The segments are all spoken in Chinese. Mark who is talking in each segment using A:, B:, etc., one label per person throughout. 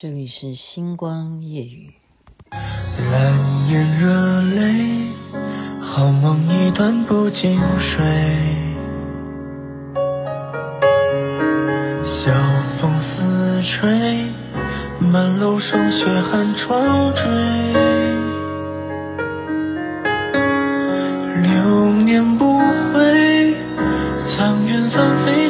A: 这里是星光夜雨。
B: 蓝眼热泪，好梦一段不经睡。晓风似吹，满楼霜雪寒窗坠。流年不回，苍云翻飞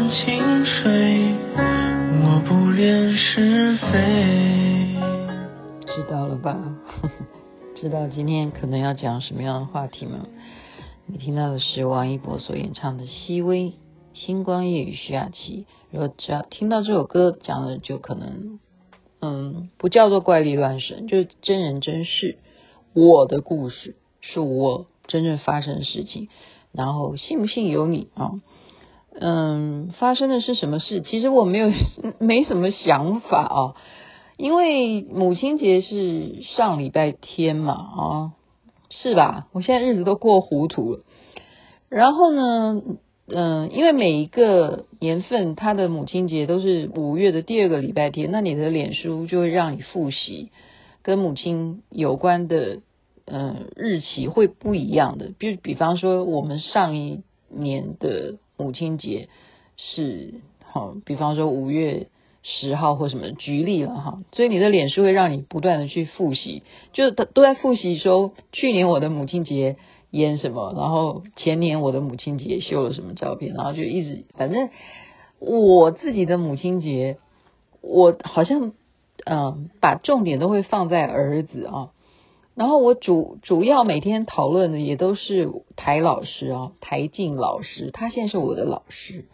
B: 一碗清水，我不恋是非。
A: 知道了吧？知道今天可能要讲什么样的话题吗？你听到的是王一博所演唱的《熹微》，星光夜雨徐雅琪。如果只要听到这首歌讲的，就可能嗯，不叫做怪力乱神，就是真人真事，我的故事是我真正发生的事情。然后信不信由你啊。嗯，发生的是什么事？其实我没有 没什么想法啊，因为母亲节是上礼拜天嘛，啊，是吧？我现在日子都过糊涂了。然后呢，嗯，因为每一个年份，他的母亲节都是五月的第二个礼拜天，那你的脸书就会让你复习跟母亲有关的，嗯，日期会不一样的。比比方说，我们上一年的。母亲节是好，比方说五月十号或什么，举例了哈，所以你的脸是会让你不断的去复习，就是都都在复习说去年我的母亲节演什么，然后前年我的母亲节秀了什么照片，然后就一直反正我自己的母亲节，我好像嗯把重点都会放在儿子啊。然后我主主要每天讨论的也都是台老师啊，台静老师，他现在是我的老师。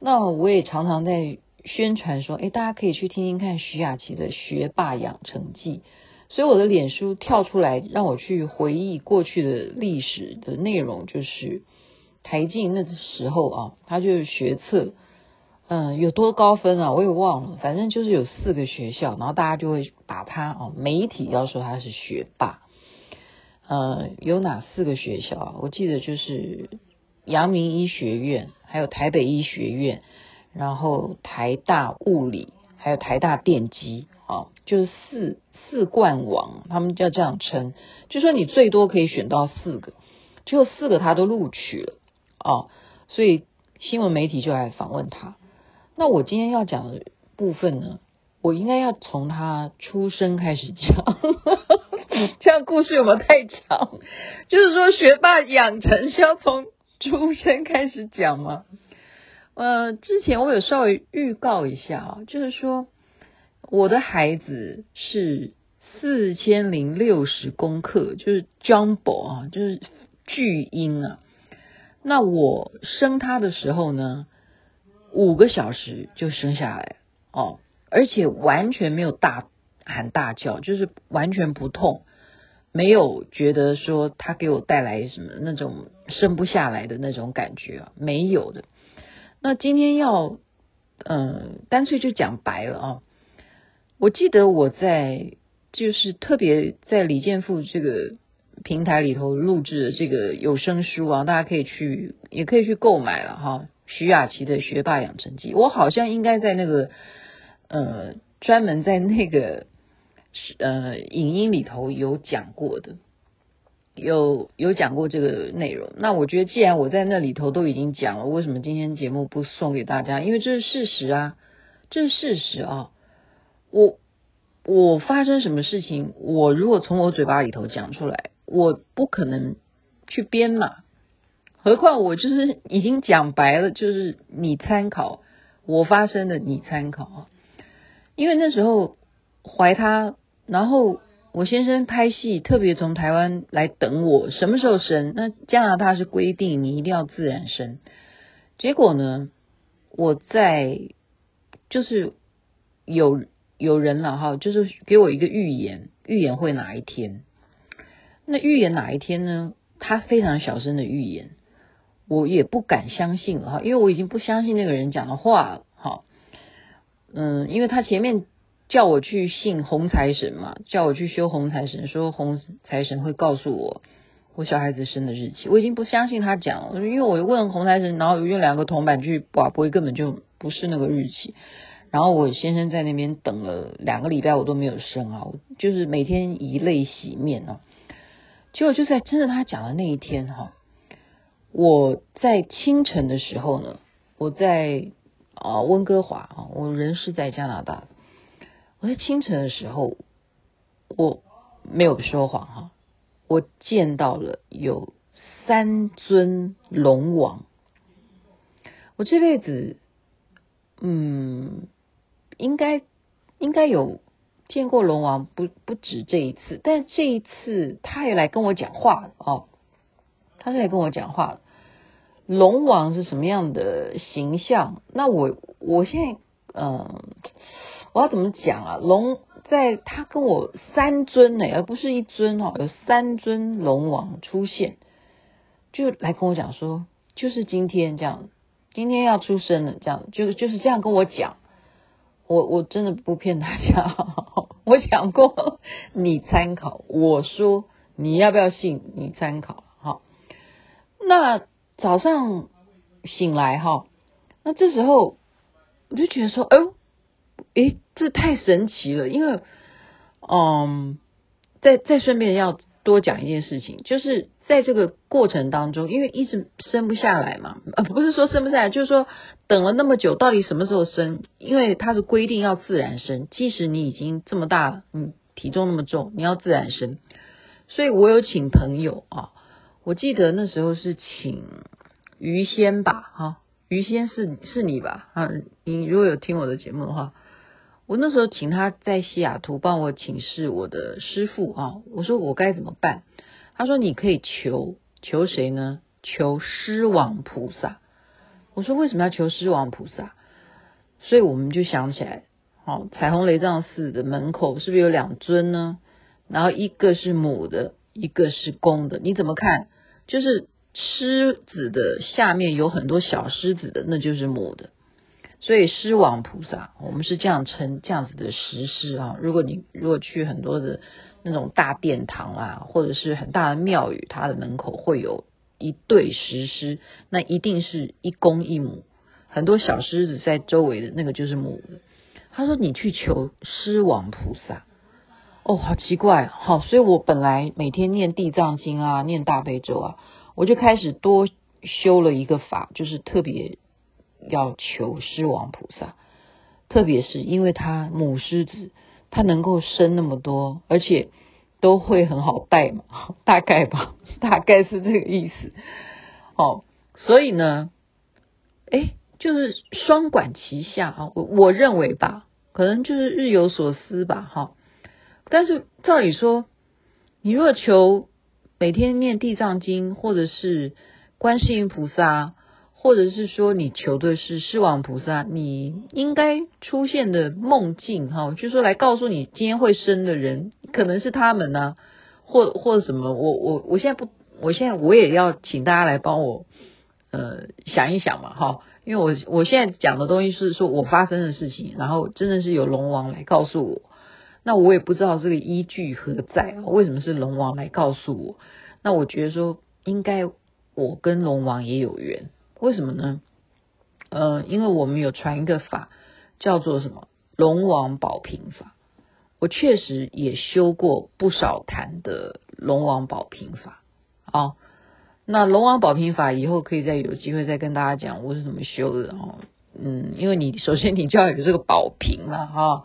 A: 那我也常常在宣传说，哎，大家可以去听听看徐雅琪的《学霸养成记》。所以我的脸书跳出来让我去回忆过去的历史的内容，就是台静那个时候啊，他就是学测。嗯，有多高分啊？我也忘了，反正就是有四个学校，然后大家就会把他哦，媒体要说他是学霸。嗯，有哪四个学校啊？我记得就是阳明医学院，还有台北医学院，然后台大物理，还有台大电机，啊，就是四四冠王，他们叫这样称，就说你最多可以选到四个，最后四个他都录取了哦，所以新闻媒体就来访问他。那我今天要讲的部分呢，我应该要从他出生开始讲，这样故事有没有太长？就是说学霸养成是要从出生开始讲吗？呃，之前我有稍微预告一下啊，就是说我的孩子是四千零六十公克，就是 jumbo 啊，就是巨婴啊。那我生他的时候呢，五个小时就生下来哦，而且完全没有大喊大叫，就是完全不痛，没有觉得说他给我带来什么那种生不下来的那种感觉啊，没有的。那今天要嗯，干脆就讲白了啊。我记得我在就是特别在李健富这个平台里头录制的这个有声书啊，大家可以去也可以去购买了哈。徐雅琪的学霸养成记，我好像应该在那个呃专门在那个呃影音里头有讲过的，有有讲过这个内容。那我觉得既然我在那里头都已经讲了，为什么今天节目不送给大家？因为这是事实啊，这是事实啊。我我发生什么事情，我如果从我嘴巴里头讲出来，我不可能去编嘛。何况我就是已经讲白了，就是你参考我发生的，你参考啊。因为那时候怀他，然后我先生拍戏，特别从台湾来等我，什么时候生？那加拿大是规定你一定要自然生。结果呢，我在就是有有人了哈，就是给我一个预言，预言会哪一天？那预言哪一天呢？他非常小声的预言。我也不敢相信了哈，因为我已经不相信那个人讲的话了哈。嗯，因为他前面叫我去信红财神嘛，叫我去修红财神，说红财神会告诉我我小孩子生的日期，我已经不相信他讲了，因为我问红财神，然后用两个铜板去拔，不会根本就不是那个日期。然后我先生在那边等了两个礼拜，我都没有生啊，就是每天以泪洗面啊。结果就在真的他讲的那一天哈，我在清晨的时候呢，我在啊温哥华啊，我人是在加拿大，我在清晨的时候，我没有说谎哈。我见到了有三尊龙王，我这辈子，嗯，应该应该有见过龙王，不不止这一次，但这一次他也来跟我讲话哦，他是来跟我讲话。龙王是什么样的形象？那我我现在，嗯，我要怎么讲啊？龙。在他跟我三尊呢，而不是一尊哦，有三尊龙王出现，就来跟我讲说，就是今天这样，今天要出生了，这样就就是这样跟我讲。我我真的不骗大家，我讲过，你参考。我说你要不要信？你参考。那早上醒来哈，那这时候我就觉得说，哎呦。诶，这太神奇了！因为，嗯，再再顺便要多讲一件事情，就是在这个过程当中，因为一直生不下来嘛，呃，不是说生不下来，就是说等了那么久，到底什么时候生？因为它是规定要自然生，即使你已经这么大了，你体重那么重，你要自然生。所以我有请朋友啊，我记得那时候是请于仙吧，哈，于仙是是你吧？啊，你如果有听我的节目的话。我那时候请他在西雅图帮我请示我的师父啊，我说我该怎么办？他说你可以求求谁呢？求狮王菩萨。我说为什么要求狮王菩萨？所以我们就想起来，好，彩虹雷藏寺的门口是不是有两尊呢？然后一个是母的，一个是公的，你怎么看？就是狮子的下面有很多小狮子的，那就是母的。所以狮王菩萨，我们是这样称这样子的石狮啊。如果你如果去很多的那种大殿堂啊，或者是很大的庙宇，它的门口会有一对石狮，那一定是一公一母，很多小狮子在周围的那个就是母的。他说你去求狮王菩萨，哦，好奇怪，好，所以我本来每天念地藏经啊，念大悲咒啊，我就开始多修了一个法，就是特别。要求狮王菩萨，特别是因为他母狮子，他能够生那么多，而且都会很好带嘛，大概吧，大概是这个意思。哦，所以呢，诶，就是双管齐下啊，我我认为吧，可能就是日有所思吧，哈。但是照理说，你若求每天念地藏经，或者是观世音菩萨。或者是说你求的是狮王菩萨，你应该出现的梦境哈，就说来告诉你今天会生的人可能是他们呢，或或者什么？我我我现在不，我现在我也要请大家来帮我呃想一想嘛哈，因为我我现在讲的东西是说我发生的事情，然后真的是有龙王来告诉我，那我也不知道这个依据何在啊？为什么是龙王来告诉我？那我觉得说应该我跟龙王也有缘。为什么呢？呃，因为我们有传一个法，叫做什么龙王宝瓶法。我确实也修过不少坛的龙王宝瓶法。哦，那龙王宝瓶法以后可以再有机会再跟大家讲我是怎么修的哦。嗯，因为你首先你就要有这个宝瓶了哈、哦，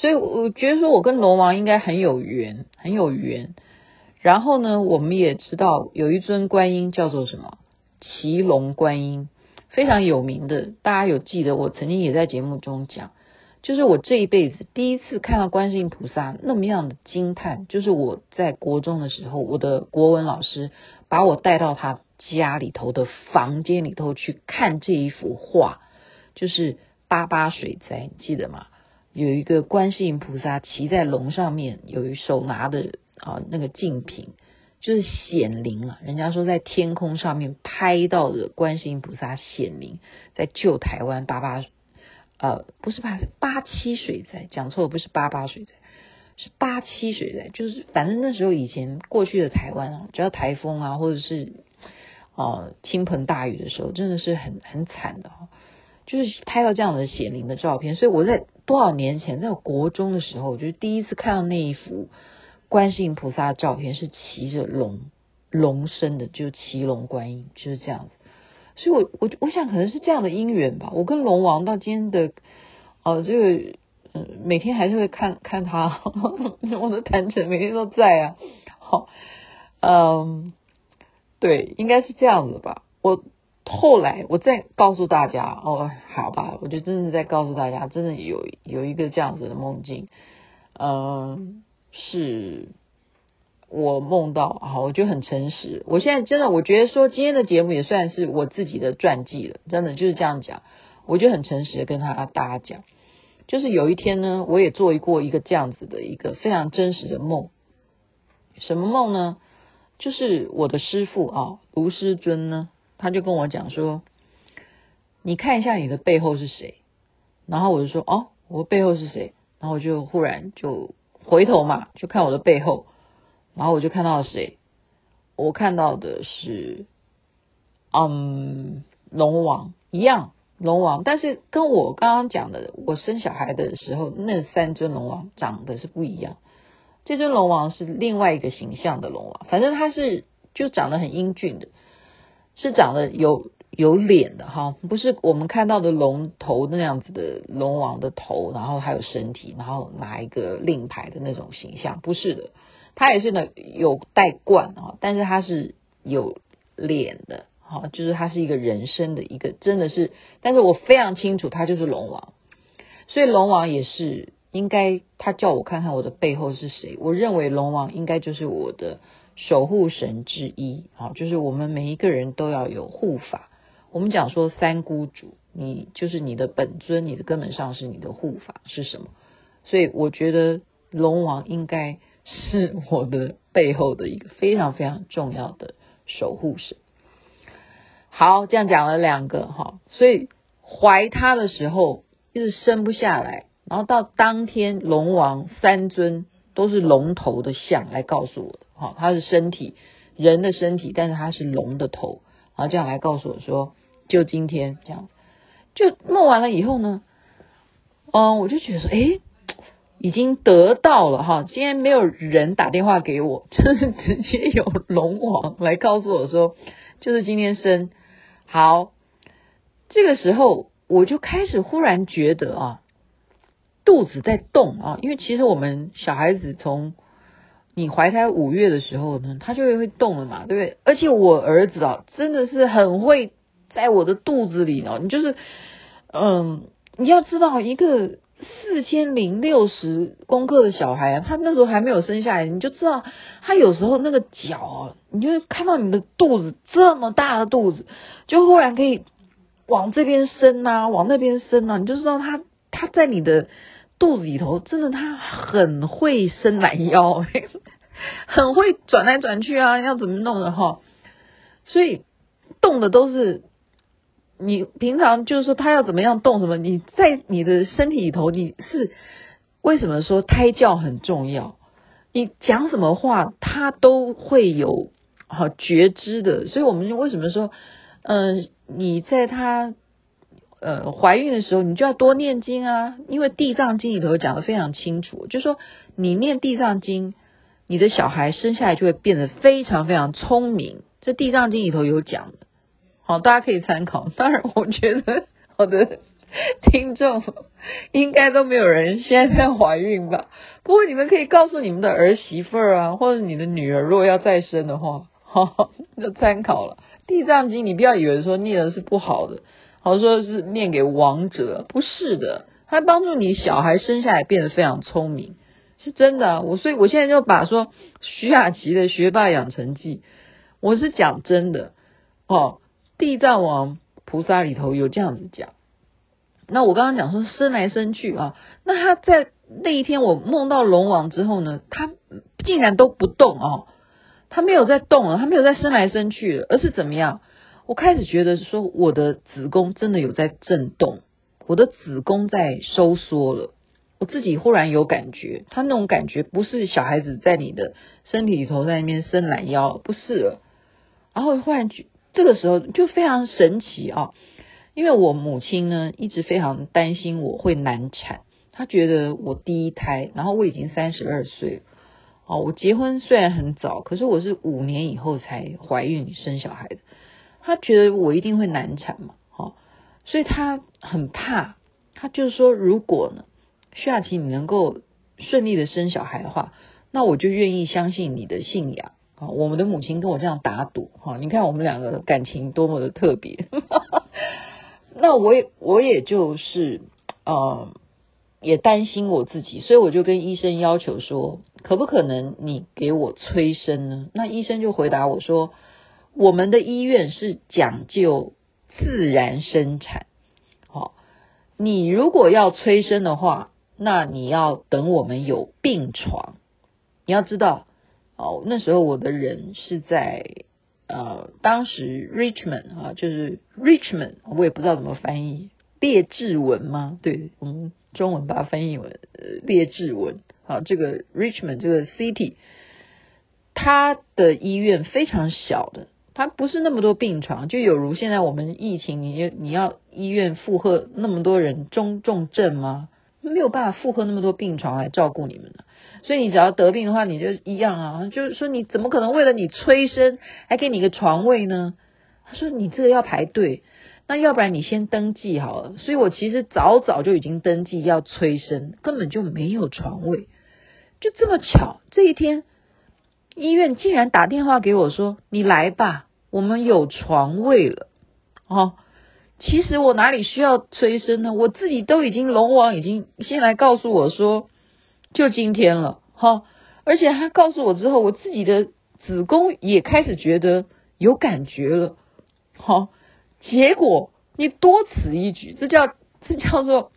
A: 所以我觉得说我跟龙王应该很有缘，很有缘。然后呢，我们也知道有一尊观音叫做什么？骑龙观音非常有名的，大家有记得？我曾经也在节目中讲，就是我这一辈子第一次看到观世音菩萨那么样的惊叹，就是我在国中的时候，我的国文老师把我带到他家里头的房间里头去看这一幅画，就是八八水灾，你记得吗？有一个观世音菩萨骑在龙上面，有一手拿的啊那个净瓶。就是显灵啊！人家说在天空上面拍到的观世音菩萨显灵，在救台湾八八呃不是八八七水灾，讲错了，不是八八水灾，是八七水灾，就是反正那时候以前过去的台湾啊，只要台风啊，或者是哦倾盆大雨的时候，真的是很很惨的哈。就是拍到这样的显灵的照片，所以我在多少年前在国中的时候，我就第一次看到那一幅观世音菩萨的照片，是骑着龙龙身的，就骑龙观音，就是这样子。所以我，我我想可能是这样的因缘吧。我跟龙王到今天的哦、这个嗯、每天还是会看 看他，我的坛城每天都在啊。好，嗯，对，应该是这样子吧。我。后来我再告诉大家哦，好吧，我就真的在告诉大家，真的有有一个这样子的梦境，嗯，是我梦到啊，我就很诚实。我现在真的，我觉得说今天的节目也算是我自己的传记了，真的就是这样讲，我就很诚实的跟他大家讲，就是有一天呢，我也做过一个这样子的一个非常真实的梦，什么梦呢？就是我的师父啊，卢师尊呢。他就跟我讲说：“你看一下你的背后是谁？”然后我就说：“哦，我背后是谁？”然后我就忽然就回头嘛，就看我的背后，然后我就看到了谁？我看到的是，嗯，龙王一样，龙王，但是跟我刚刚讲的，我生小孩的时候那三尊龙王长得是不一样。这尊龙王是另外一个形象的龙王，反正他是就长得很英俊的。是长得有有脸的哈，不是我们看到的龙头那样子的龙王的头，然后还有身体，然后拿一个令牌的那种形象，不是的，他也是呢有戴冠啊，但是他是有脸的哈，就是他是一个人身的一个，真的是，但是我非常清楚他就是龙王，所以龙王也是应该他叫我看看我的背后是谁，我认为龙王应该就是我的。守护神之一，好，就是我们每一个人都要有护法。我们讲说三孤主，你就是你的本尊，你的根本上是你的护法是什么？所以我觉得龙王应该是我的背后的一个非常非常重要的守护神。好，这样讲了两个哈，所以怀他的时候一直生不下来，然后到当天龙王三尊都是龙头的像来告诉我的。好，他是身体人的身体，但是他是龙的头，然后这样来告诉我说，就今天这样，就梦完了以后呢，嗯，我就觉得说，诶，已经得到了哈，今天没有人打电话给我，就是直接有龙王来告诉我说，就是今天生。好，这个时候我就开始忽然觉得啊，肚子在动啊，因为其实我们小孩子从你怀胎五月的时候呢，他就会动了嘛，对不对？而且我儿子啊，真的是很会在我的肚子里哦。你就是，嗯，你要知道，一个四千零六十公克的小孩，他那时候还没有生下来，你就知道他有时候那个脚啊，你就看到你的肚子这么大的肚子，就忽然可以往这边伸啊，往那边伸啊，你就知道他他在你的。肚子里头真的，他很会伸懒腰，很会转来转去啊，要怎么弄的哈？所以动的都是你平常就是说他要怎么样动什么，你在你的身体里头，你是为什么说胎教很重要？你讲什么话，他都会有好觉知的。所以我们为什么说，嗯、你在他。呃，怀孕的时候你就要多念经啊，因为地藏经里头讲的非常清楚，就说你念地藏经，你的小孩生下来就会变得非常非常聪明。这地藏经里头有讲的，好，大家可以参考。当然，我觉得 我的听众应该都没有人现在在怀孕吧。不过你们可以告诉你们的儿媳妇儿啊，或者你的女儿，如果要再生的话，好，就参考了地藏经。你不要以为说念的是不好的。好说是念给亡者，不是的，它帮助你小孩生下来变得非常聪明，是真的啊。我所以，我现在就把说徐雅琪的学霸养成记，我是讲真的哦。地藏王菩萨里头有这样子讲。那我刚刚讲说生来生去啊，那他在那一天我梦到龙王之后呢，他竟然都不动哦，他没有在动了，他没有再生来生去了，而是怎么样？我开始觉得说，我的子宫真的有在震动，我的子宫在收缩了。我自己忽然有感觉，他那种感觉不是小孩子在你的身体里头在那边伸懒腰，不是了。然后忽然这个时候就非常神奇啊，因为我母亲呢一直非常担心我会难产，她觉得我第一胎，然后我已经三十二岁，哦，我结婚虽然很早，可是我是五年以后才怀孕生小孩的，她觉得我一定会难产嘛，哦，所以她很怕，她就是说如果呢。徐雅琪，你能够顺利的生小孩的话，那我就愿意相信你的信仰啊！我们的母亲跟我这样打赌哈，你看我们两个感情多么的特别。那我也我也就是呃也担心我自己，所以我就跟医生要求说，可不可能你给我催生呢？那医生就回答我说，我们的医院是讲究自然生产，好，你如果要催生的话。那你要等我们有病床，你要知道哦，那时候我的人是在呃，当时 Richmond 啊，就是 Richmond，我也不知道怎么翻译，列治文吗？对，我们中文把它翻译为列治文啊，这个 Richmond 这个 city，它的医院非常小的，它不是那么多病床，就有如现在我们疫情，你你要医院负荷那么多人中重症吗？没有办法负荷那么多病床来照顾你们了，所以你只要得病的话，你就一样啊。就是说，你怎么可能为了你催生还给你个床位呢？他说你这个要排队，那要不然你先登记好了。所以我其实早早就已经登记要催生，根本就没有床位。就这么巧，这一天医院竟然打电话给我说：“你来吧，我们有床位了。”哦。其实我哪里需要催生呢？我自己都已经龙王已经先来告诉我说，就今天了哈，而且他告诉我之后，我自己的子宫也开始觉得有感觉了，好，结果你多此一举，这叫这叫做，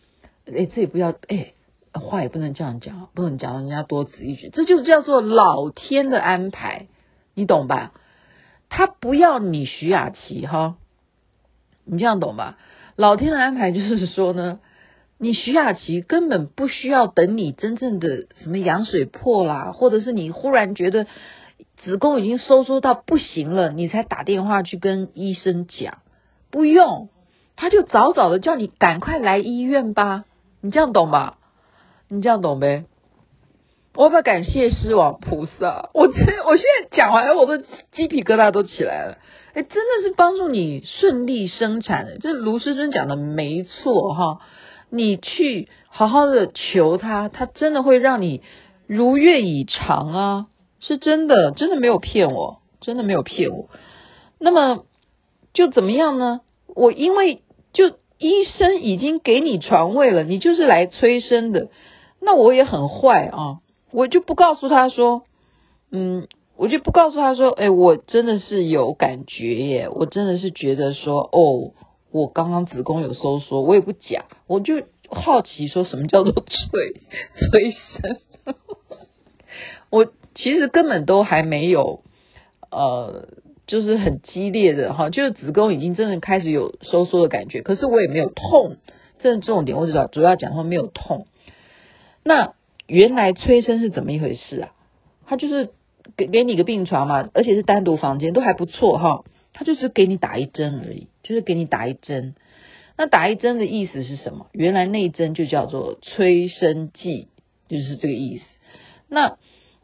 A: 哎，这也不要哎，话也不能这样讲，不能讲人家多此一举，这就叫做老天的安排，你懂吧？他不要你徐雅琪哈。你这样懂吧？老天的安排就是说呢，你徐雅琪根本不需要等你真正的什么羊水破啦，或者是你忽然觉得子宫已经收缩到不行了，你才打电话去跟医生讲，不用，他就早早的叫你赶快来医院吧。你这样懂吧？你这样懂呗？我要不要感谢狮王菩萨？我这我现在讲完，我的鸡皮疙瘩都起来了。哎，真的是帮助你顺利生产，这卢师尊讲的没错哈。你去好好的求他，他真的会让你如愿以偿啊，是真的，真的没有骗我，真的没有骗我。那么就怎么样呢？我因为就医生已经给你床位了，你就是来催生的，那我也很坏啊，我就不告诉他说，嗯。我就不告诉他说，哎，我真的是有感觉耶，我真的是觉得说，哦，我刚刚子宫有收缩，我也不讲，我就好奇说什么叫做催催生，我其实根本都还没有，呃，就是很激烈的哈，就是子宫已经真的开始有收缩的感觉，可是我也没有痛，这重点我主要主要讲说没有痛。那原来催生是怎么一回事啊？他就是。给给你个病床嘛，而且是单独房间，都还不错哈。他就是给你打一针而已，就是给你打一针。那打一针的意思是什么？原来那一针就叫做催生剂，就是这个意思。那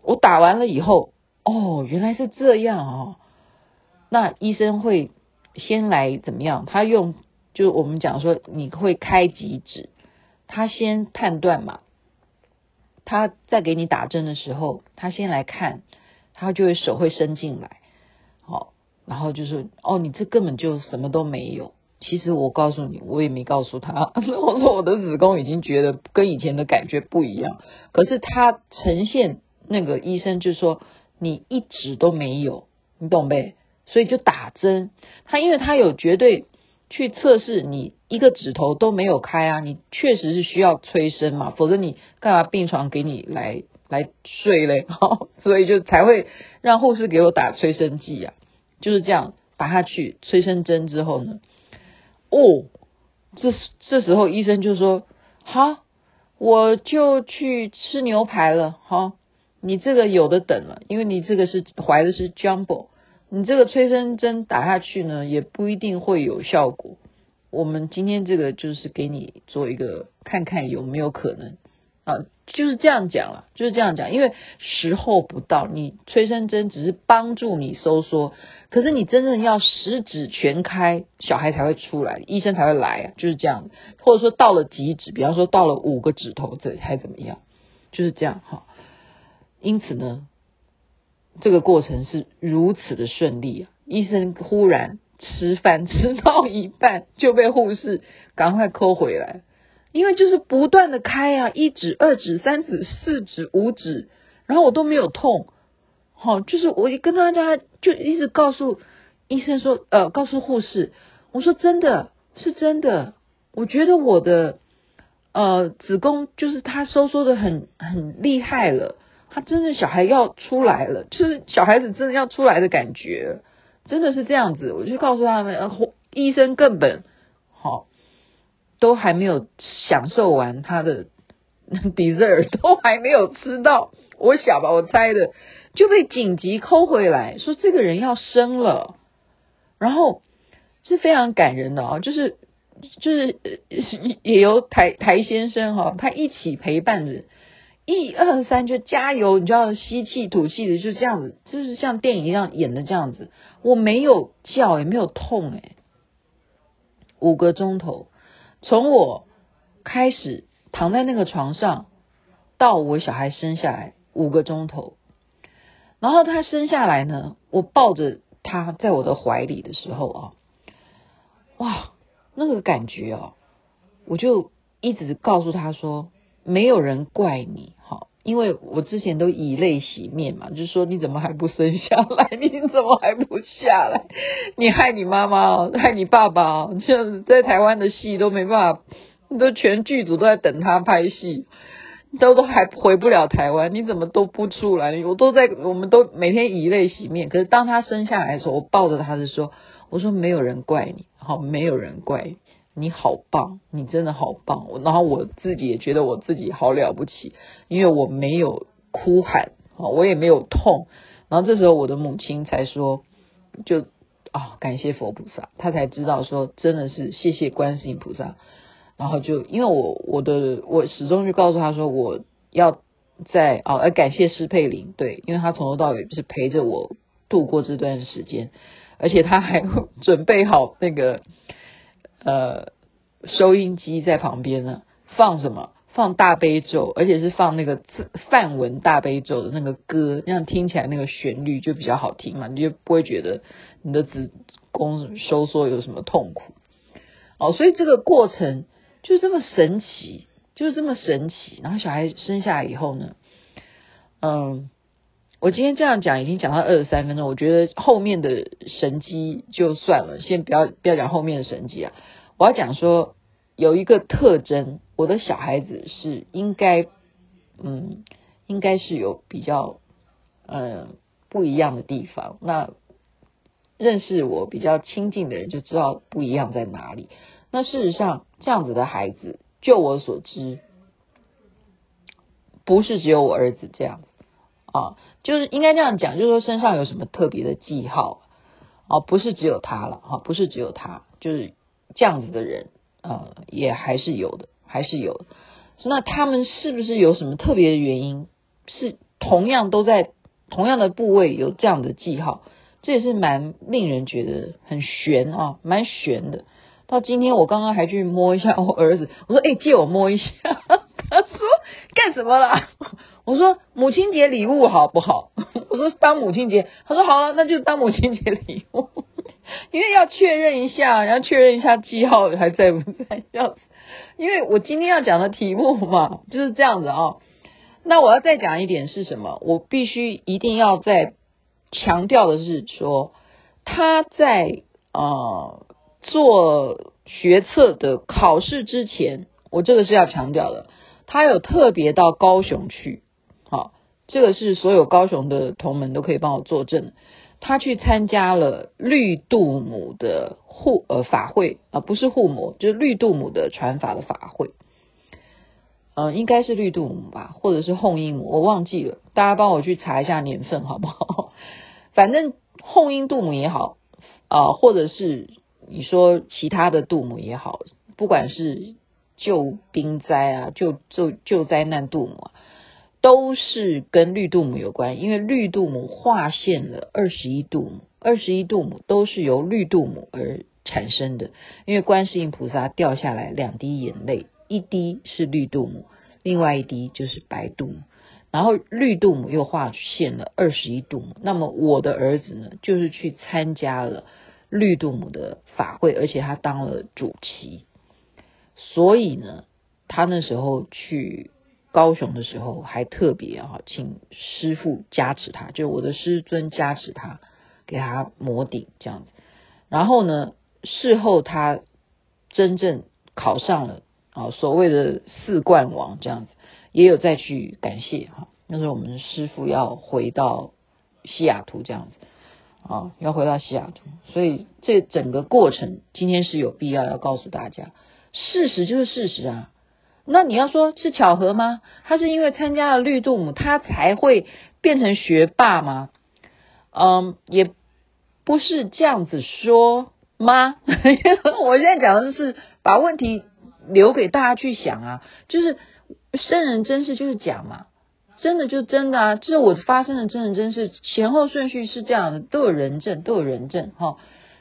A: 我打完了以后，哦，原来是这样哦。那医生会先来怎么样？他用就我们讲说，你会开几指，他先判断嘛。他在给你打针的时候，他先来看。他就会手会伸进来，好，然后就是哦，你这根本就什么都没有。其实我告诉你，我也没告诉他。我说我的子宫已经觉得跟以前的感觉不一样，可是他呈现那个医生就说你一指都没有，你懂呗？所以就打针。他因为他有绝对去测试你一个指头都没有开啊，你确实是需要催生嘛，否则你干嘛病床给你来？来睡嘞，好，所以就才会让护士给我打催生剂啊，就是这样打下去催生针之后呢，哦，这这时候医生就说，好，我就去吃牛排了。好，你这个有的等了，因为你这个是怀的是 Jumbo，你这个催生针打下去呢，也不一定会有效果。我们今天这个就是给你做一个看看有没有可能啊，就是这样讲了，就是这样讲，因为时候不到，你催生针只是帮助你收缩。可是你真正要十指全开，小孩才会出来，医生才会来啊，就是这样。或者说到了几指，比方说到了五个指头这还怎么样，就是这样哈。因此呢，这个过程是如此的顺利啊！医生忽然吃饭吃到一半就被护士赶快抠回来，因为就是不断的开啊，一指、二指、三指、四指、五指，然后我都没有痛。好，就是我一跟大家就一直告诉医生说，呃，告诉护士，我说真的是真的，我觉得我的呃子宫就是它收缩的很很厉害了，它真的小孩要出来了，就是小孩子真的要出来的感觉，真的是这样子。我就告诉他们，呃，医生根本好都还没有享受完他的 dessert，都还没有吃到，我想吧，我猜的。就被紧急抠回来，说这个人要生了，然后是非常感人的啊，就是就是也由台台先生哈，他一起陪伴着，一二三就加油，你就要吸气吐气的，就这样子，就是像电影一样演的这样子。我没有叫也没有痛诶，五个钟头，从我开始躺在那个床上到我小孩生下来五个钟头。然后他生下来呢，我抱着他在我的怀里的时候啊，哇，那个感觉啊，我就一直告诉他说，没有人怪你，因为我之前都以泪洗面嘛，就是说你怎么还不生下来？你怎么还不下来？你害你妈妈哦，害你爸爸哦，就是在台湾的戏都没办法，都全剧组都在等他拍戏。都都还回不了台湾，你怎么都不出来？我都在，我们都每天以泪洗面。可是当他生下来的时候，我抱着他是说，我说没有人怪你，好，没有人怪你，你好棒，你真的好棒。然后我自己也觉得我自己好了不起，因为我没有哭喊，我也没有痛。然后这时候我的母亲才说，就啊，感谢佛菩萨，她才知道说真的是谢谢观世音菩萨。然后就因为我我的我始终就告诉他说，我要在哦，要感谢施佩林，对，因为他从头到尾是陪着我度过这段时间，而且他还 准备好那个呃收音机在旁边呢，放什么？放大悲咒，而且是放那个梵文大悲咒的那个歌，那样听起来那个旋律就比较好听嘛，你就不会觉得你的子宫收缩有什么痛苦。哦，所以这个过程。就这么神奇，就是这么神奇。然后小孩生下来以后呢，嗯，我今天这样讲已经讲到二十三分钟，我觉得后面的神机就算了，先不要不要讲后面的神机啊。我要讲说有一个特征，我的小孩子是应该，嗯，应该是有比较嗯不一样的地方。那认识我比较亲近的人就知道不一样在哪里。那事实上，这样子的孩子，就我所知，不是只有我儿子这样子啊，就是应该这样讲，就是说身上有什么特别的记号啊，不是只有他了哈，不是只有他，就是这样子的人啊，也还是有的，还是有的。那他们是不是有什么特别的原因？是同样都在同样的部位有这样的记号，这也是蛮令人觉得很玄啊，蛮玄的。到今天，我刚刚还去摸一下我儿子，我说：“哎，借我摸一下。” 他说：“干什么啦？” 我说：“母亲节礼物好不好？”我说：“当母亲节。”他说：“好啊，那就当母亲节礼物。”因为要确认一下，要确认一下记号还在不在，这样子。因为我今天要讲的题目嘛，就是这样子啊。那我要再讲一点是什么？我必须一定要再强调的是说，他在。呃做学测的考试之前，我这个是要强调的，他有特别到高雄去，这个是所有高雄的同门都可以帮我作证。他去参加了绿度母的护呃法会啊，不是护母，就是绿度母的传法的法会。呃，应该是绿度母吧，或者是红樱母，我忘记了，大家帮我去查一下年份好不好？反正红樱度母也好，啊、或者是你说其他的度母也好，不管是救兵灾啊，救救救灾难度母啊。都是跟绿度母有关，因为绿度母化现了二十一度母，二十一度母都是由绿度母而产生的。因为观世音菩萨掉下来两滴眼泪，一滴是绿度母，另外一滴就是白度母，然后绿度母又化现了二十一度母。那么我的儿子呢，就是去参加了绿度母的法会，而且他当了主席，所以呢，他那时候去。高雄的时候还特别啊，请师傅加持他，就我的师尊加持他，给他摩顶这样子。然后呢，事后他真正考上了啊，所谓的四冠王这样子，也有再去感谢哈。那时候我们师傅要回到西雅图这样子啊，要回到西雅图，所以这整个过程今天是有必要要告诉大家，事实就是事实啊。那你要说是巧合吗？他是因为参加了绿度母，他才会变成学霸吗？嗯，也不是这样子说吗？我现在讲的是把问题留给大家去想啊，就是圣人真事就是假嘛，真的就真的啊，这是我发生的真人真事，前后顺序是这样的，都有人证，都有人证哈。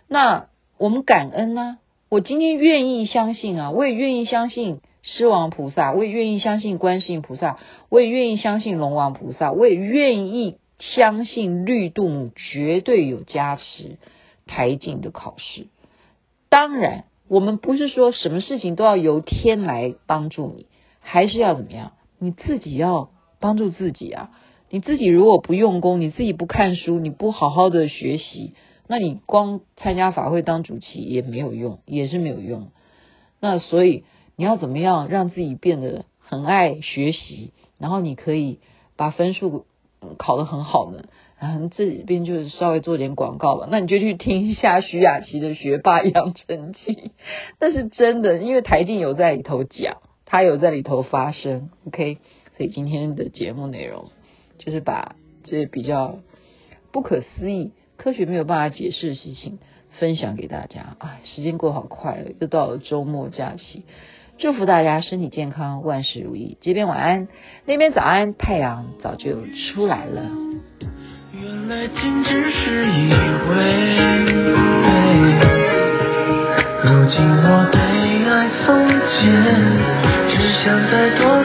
A: 那我们感恩呢、我今天愿意相信啊，我也愿意相信。狮王菩萨，我也愿意相信观世音菩萨，我也愿意相信龙王菩萨，我也愿意相信绿度母绝对有加持台进的考试。当然，我们不是说什么事情都要由天来帮助你，还是要怎么样？你自己要帮助自己啊！你自己如果不用功，你自己不看书，你不好好的学习，那你光参加法会当主席也没有用，也是没有用。那所以。你要怎么样让自己变得很爱学习，然后你可以把分数考得很好呢？然后这边就是稍微做点广告吧。那你就去听一下徐雅琪的学霸养成记，那是真的，因为台进有在里头讲，他有在里头发声。OK，所以今天的节目内容就是把这比较不可思议、科学没有办法解释的事情分享给大家。啊，时间过好快了，又到了周末假期。祝福大家身体健康，万事如意。这边晚安，那边早安，太阳早就出来了。
B: 原来仅只是以为，如今我被爱封缄，只想再多